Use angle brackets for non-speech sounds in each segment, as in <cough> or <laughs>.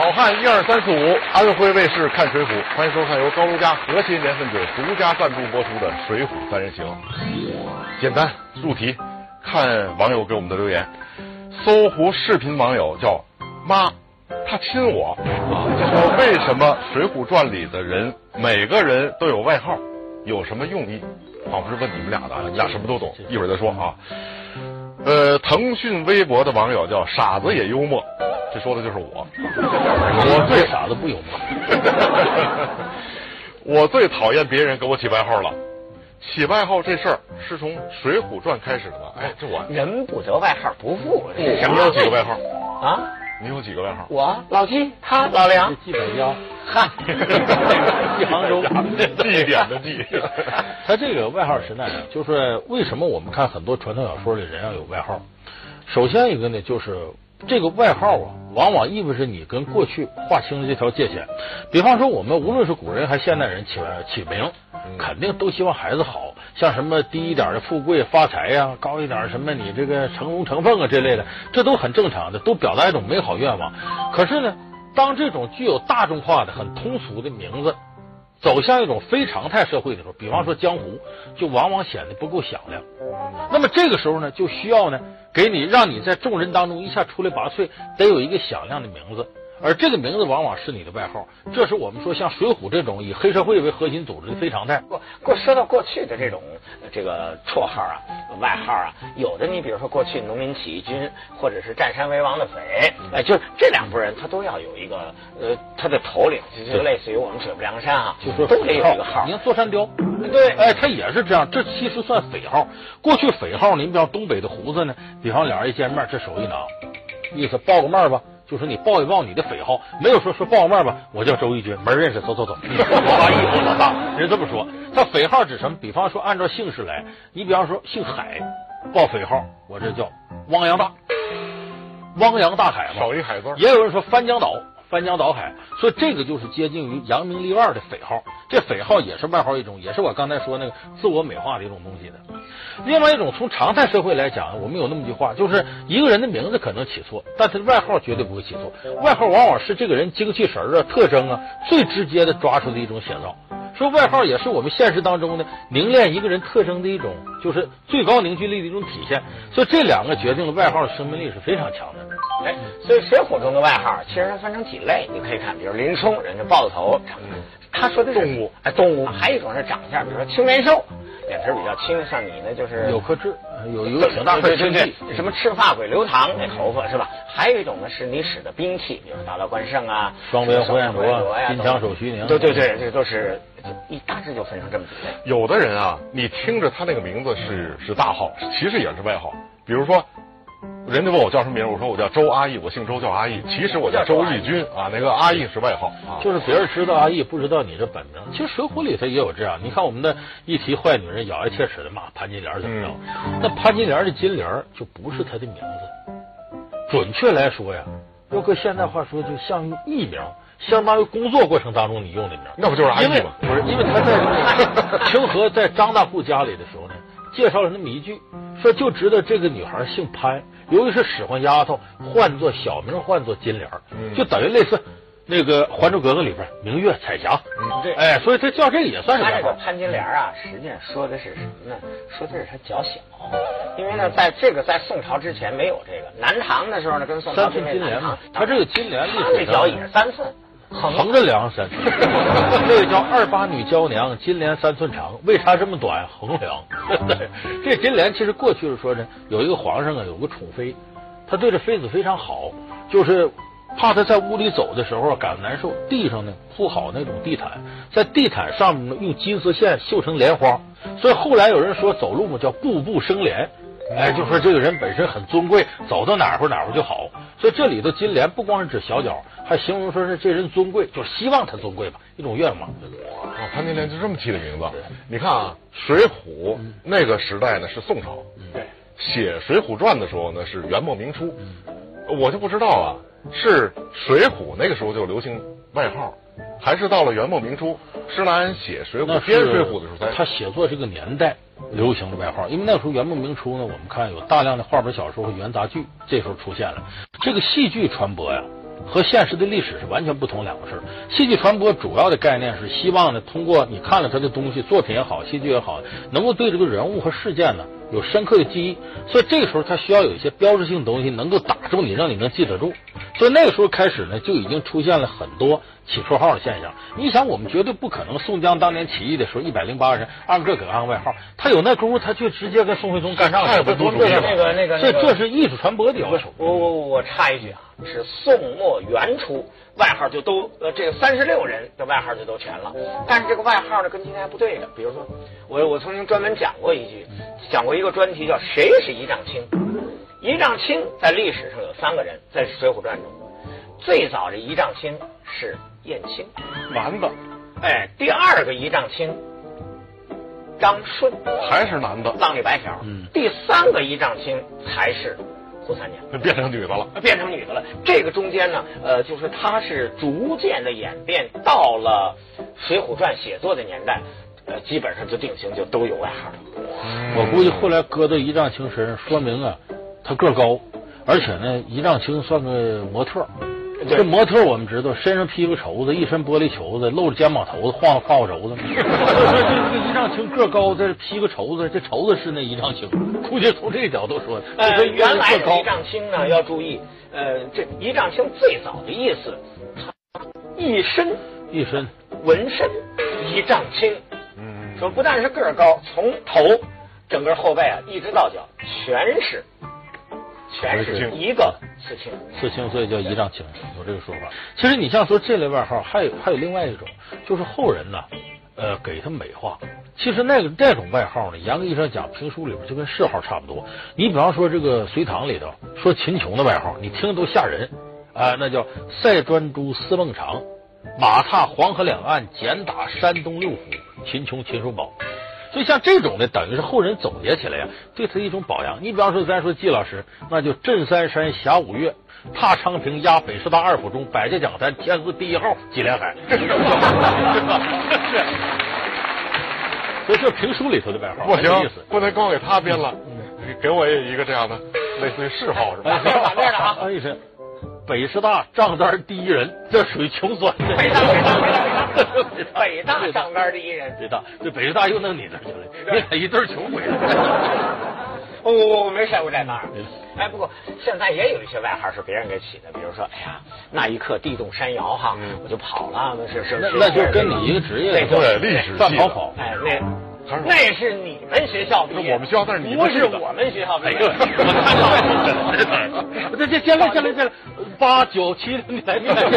好汉一二三四五，安徽卫视看《水浒》，欢迎收看由高卢家核心年份酒独家赞助播出的《水浒三人行》。简单入题，看网友给我们的留言。搜狐视频网友叫妈，他亲我啊，说为什么《水浒传》里的人每个人都有外号，有什么用意？仿佛是问你们俩的，你们俩什么都懂，一会儿再说啊。呃，腾讯微博的网友叫傻子也幽默，这说的就是我。<laughs> 我最傻子不幽默。<laughs> 我最讨厌别人给我起外号了。起外号这事儿是从《水浒传》开始的吧？哎，这我人不得外号不富。你有几个外号啊？你有几个外号？我老七，他老梁，季本彪，嗨，季杭州，地点的地。<laughs> 他这个外号是那样，就是为什么我们看很多传统小说里人要有外号？首先一个呢，就是这个外号啊，往往意味着你跟过去划清了这条界限。比方说，我们无论是古人还是现代人起起名，肯定都希望孩子好。像什么低一点的富贵发财呀，高一点什么你这个成龙成凤啊这类的，这都很正常的，都表达一种美好愿望。可是呢，当这种具有大众化的、很通俗的名字走向一种非常态社会的时候，比方说江湖，就往往显得不够响亮。那么这个时候呢，就需要呢，给你让你在众人当中一下出类拔萃，得有一个响亮的名字。而这个名字往往是你的外号，这是我们说像《水浒》这种以黑社会为核心组织的非常态。过过说到过去的这种这个绰号啊、外号啊，有的你比如说过去农民起义军或者是占山为王的匪，哎，就是这两拨人他都要有一个呃他的头领，就类似于我们水泊梁山啊，就说都得有一个号。你看座山雕，对，哎，他也是这样，这其实算匪号。过去匪号，您比方东北的胡子呢，比方俩人一见面，这手一拿，意思报个面吧。就说你报一报你的匪号，没有说说报个面吧，我叫周义军，门认识，走走走，我阿义，我老大，人这么说。他匪号指什么？比方说按照姓氏来，你比方说姓海，报匪号，我这叫汪洋大，汪洋大海嘛，少一海字。也有人说翻江倒。翻江倒海，所以这个就是接近于扬名立万的匪号。这匪号也是外号一种，也是我刚才说那个自我美化的一种东西的。另外一种，从常态社会来讲，我们有那么句话，就是一个人的名字可能起错，但他的外号绝对不会起错。外号往往是这个人精气神啊、特征啊最直接的抓出的一种写照。说外号也是我们现实当中呢凝练一个人特征的一种，就是最高凝聚力的一种体现。所以这两个决定了外号的生命力是非常强的。哎，所以《水浒》中的外号其实它分成几类，你可以看，比如林冲，人家豹子头，他说的动物，哎，动物，还有一种是长相，比如说青面兽，脸皮比较青，像你呢就是有颗痣，有有挺大对对对，什么赤发鬼刘唐那头发是吧？还有一种呢是你使的兵器，比如大刀关胜啊，双鞭火焰夺呀，金枪手徐宁，对对对，这都是一大致就分成这么几类。有的人啊，你听着他那个名字是是大号，其实也是外号，比如说。人家问我叫什么名，我说我叫周阿义，我姓周叫阿义，其实我叫周义军啊，那个阿义是外号啊，就是别人知道阿义，不知道你这本名。其实《水浒》里头也有这样，你看我们的一提坏女人，咬牙切齿的骂潘金莲怎么着？那潘金莲的金莲就不是她的名字，准确来说呀，要搁现代话说，就像艺名，相当于工作过程当中你用的名，那不就是阿义吗？不是，因为他在清河在张大户家里的时候呢，介绍了那么一句，说就知道这个女孩姓潘。由于是使唤丫头，唤作小名，唤作金莲就等于类似那个《还珠格格》里边明月、彩霞。嗯，对，哎，所以他叫这个也算是。他这个潘金莲啊，实际上说的是什么呢？说的是她脚小，因为呢，在这个在宋朝之前没有这个，南唐的时候呢，跟宋朝三寸金莲嘛，他这个金莲历史这脚也是三寸。横着量三寸，这个叫二八女娇娘，金莲三寸长。为啥这么短？横量。<laughs> 这金莲其实过去是说呢，有一个皇上啊，有个宠妃，他对这妃子非常好，就是怕她在屋里走的时候感到难受，地上呢铺好那种地毯，在地毯上面呢用金丝线绣成莲花，所以后来有人说走路嘛叫步步生莲。哎，就说这个人本身很尊贵，走到哪儿哪儿就好。所以这里头金莲不光是指小脚，还形容说是这人尊贵，就是希望他尊贵吧，一种愿望。哦，潘金莲就这么起的名字。你看啊，《水浒》那个时代呢是宋朝，对，写《水浒传》的时候呢是元末明初，我就不知道啊，是《水浒》那个时候就流行外号，还是到了元末明初施耐庵写《水浒》编《水浒》的时候才他写作这个年代。流行的外号，因为那时候元末明初呢，我们看有大量的话本小说和元杂剧，这时候出现了。这个戏剧传播呀，和现实的历史是完全不同两个事儿。戏剧传播主要的概念是希望呢，通过你看了他的东西，作品也好，戏剧也好，能够对这个人物和事件呢有深刻的记忆。所以这个时候他需要有一些标志性的东西能够打中你，让你能记得住。所以那个时候开始呢，就已经出现了很多起绰号的现象。你想，我们绝对不可能宋江当年起义的时候一百零八个人按个给安外号，他有那功夫，他就直接跟宋徽宗干仗去，不多主意了。那个那个这那个这是艺术传播的要求。我我我插一句啊，是宋末元初，外号就都呃这个三十六人的外号就都全了，但是这个外号呢跟今天还不对的。比如说，我我曾经专门讲过一句，讲过一个专题叫谁是一丈青”。一丈青在历史上有三个人，在《水浒传》中，最早的一丈青是燕青，男的哎，第二个一丈青张顺，还是男的，浪里白条，嗯第三个一丈青才是扈三娘。变成女的了。变成女的了。这个中间呢，呃，就是它是逐渐的演变，到了《水浒传》写作的年代，呃，基本上就定型，就都有外号了。我估计后来搁到一丈青身上，说明啊，他个儿高，而且呢，一丈青算个模特这模特我们知道，身上披个绸子，一身玻璃球子，露着肩膀头子，晃晃晃轴子。<laughs> 所以说这这个高，这披个绸子，这绸子是那一丈青。估计从这个角度说，呃，这原来个高的仪仗卿呢，要注意，呃，这一丈青最早的意思，一身一身纹身，仪仗卿。嗯，说不但是个儿高，从头整个后背啊一直到脚全是，全是一个刺青。刺青，所以叫仪仗青，有这个说法。其实你像说这类外号，还有还有另外一种，就是后人呢，呃，给他美化。其实那个那种外号呢，严格意义上讲，评书里边就跟谥号差不多。你比方说这个隋唐里头说秦琼的外号，你听着都吓人啊、那叫赛专诸司孟尝，马踏黄河两岸，简打山东六府，秦琼秦叔宝。所以像这种的，等于是后人总结起来呀，对他一种保养。你比方说，咱说季老师，那就镇三山侠五岳，踏昌平压北师大二府中，百家讲坛天字第一号纪连海，<laughs> 是吧？所以这评书里头的外号不行意思，不能光给他编了，你给我也一个这样的，类似于谥号是吧？啊哎是 <laughs> 北师大账单第一人，这属于穷酸的。北大北大北大 <laughs> 北大北大账单第一人。北大，这北师大又弄你那儿去了，你俩一对穷鬼。<laughs> 我我我没晒过在那儿嗯。哎，不过现在也有一些外号是别人给起的，比如说，哎呀，那一刻地动山摇哈，我就跑了，那是是是，那那就跟你一个职业那就对历史系范跑跑。哎，那那是你们学校毕业，是我们学校但是你不是我们学校毕业。哎呦，我看到了，<laughs> 这这进来进来进来，八九七，你来你来。对，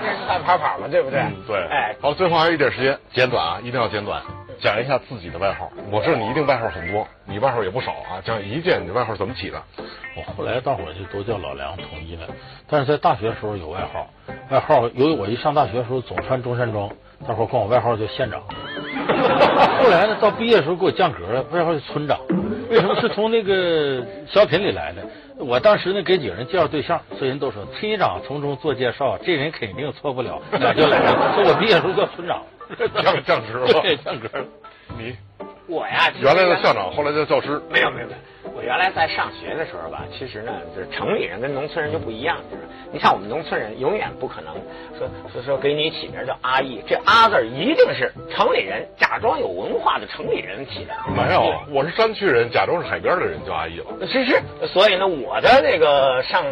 这是大跑跑嘛，对不对？嗯，对，哎，好，最后还有一点时间，简短啊，一定要简短，讲一下自己的外号。我知道你一定外号很多，你外号也不少啊。讲一件，你的外号怎么起的？我后来大伙儿就都叫老梁，统一了。但是在大学的时候有外号，外号由于我一上大学的时候总穿中山装，大伙儿管我外号叫县长。<laughs> 后来呢，到毕业的时候给我降格了，外号是村长。为什么是从那个小品里来的？我当时呢给几个人介绍对象，所以人都说村长从中做介绍，这人肯定错不了，那就来了。所以我毕业的时候叫村长，降降职了对，<laughs> 降格了。你我呀，原来的校长，后来叫教师，没有没有没有，我原来在上学的时候吧，其实呢，就是城里人跟农村人就不一样，就是你像我们农村人，永远不可能说说说给你起名叫阿义，这阿字儿一定是城里人假装有文化的城里人起的。没有，我是山区人，假装是海边的人叫阿义了。是是，所以呢，我的那个上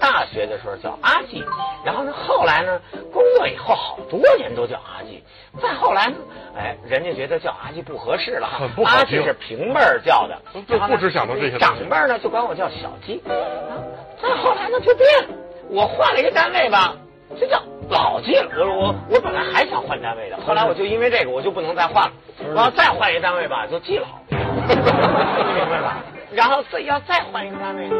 大学的时候叫阿季，然后呢，后来呢，工作以后好多年都叫阿季，再后来呢，哎，人家觉得叫阿季不合适了很不，好阿季是平辈儿叫的，对然后呢不只想到这些长辈呢就管我叫小季，啊再后来呢就变了，我换了一个单位吧，就叫老季了。我我我本来还想换单位的，后来我就因为这个我就不能再换了，我要再换一个单位吧，就季老，你 <laughs> 明白吧？然后再要再换一个单位呢，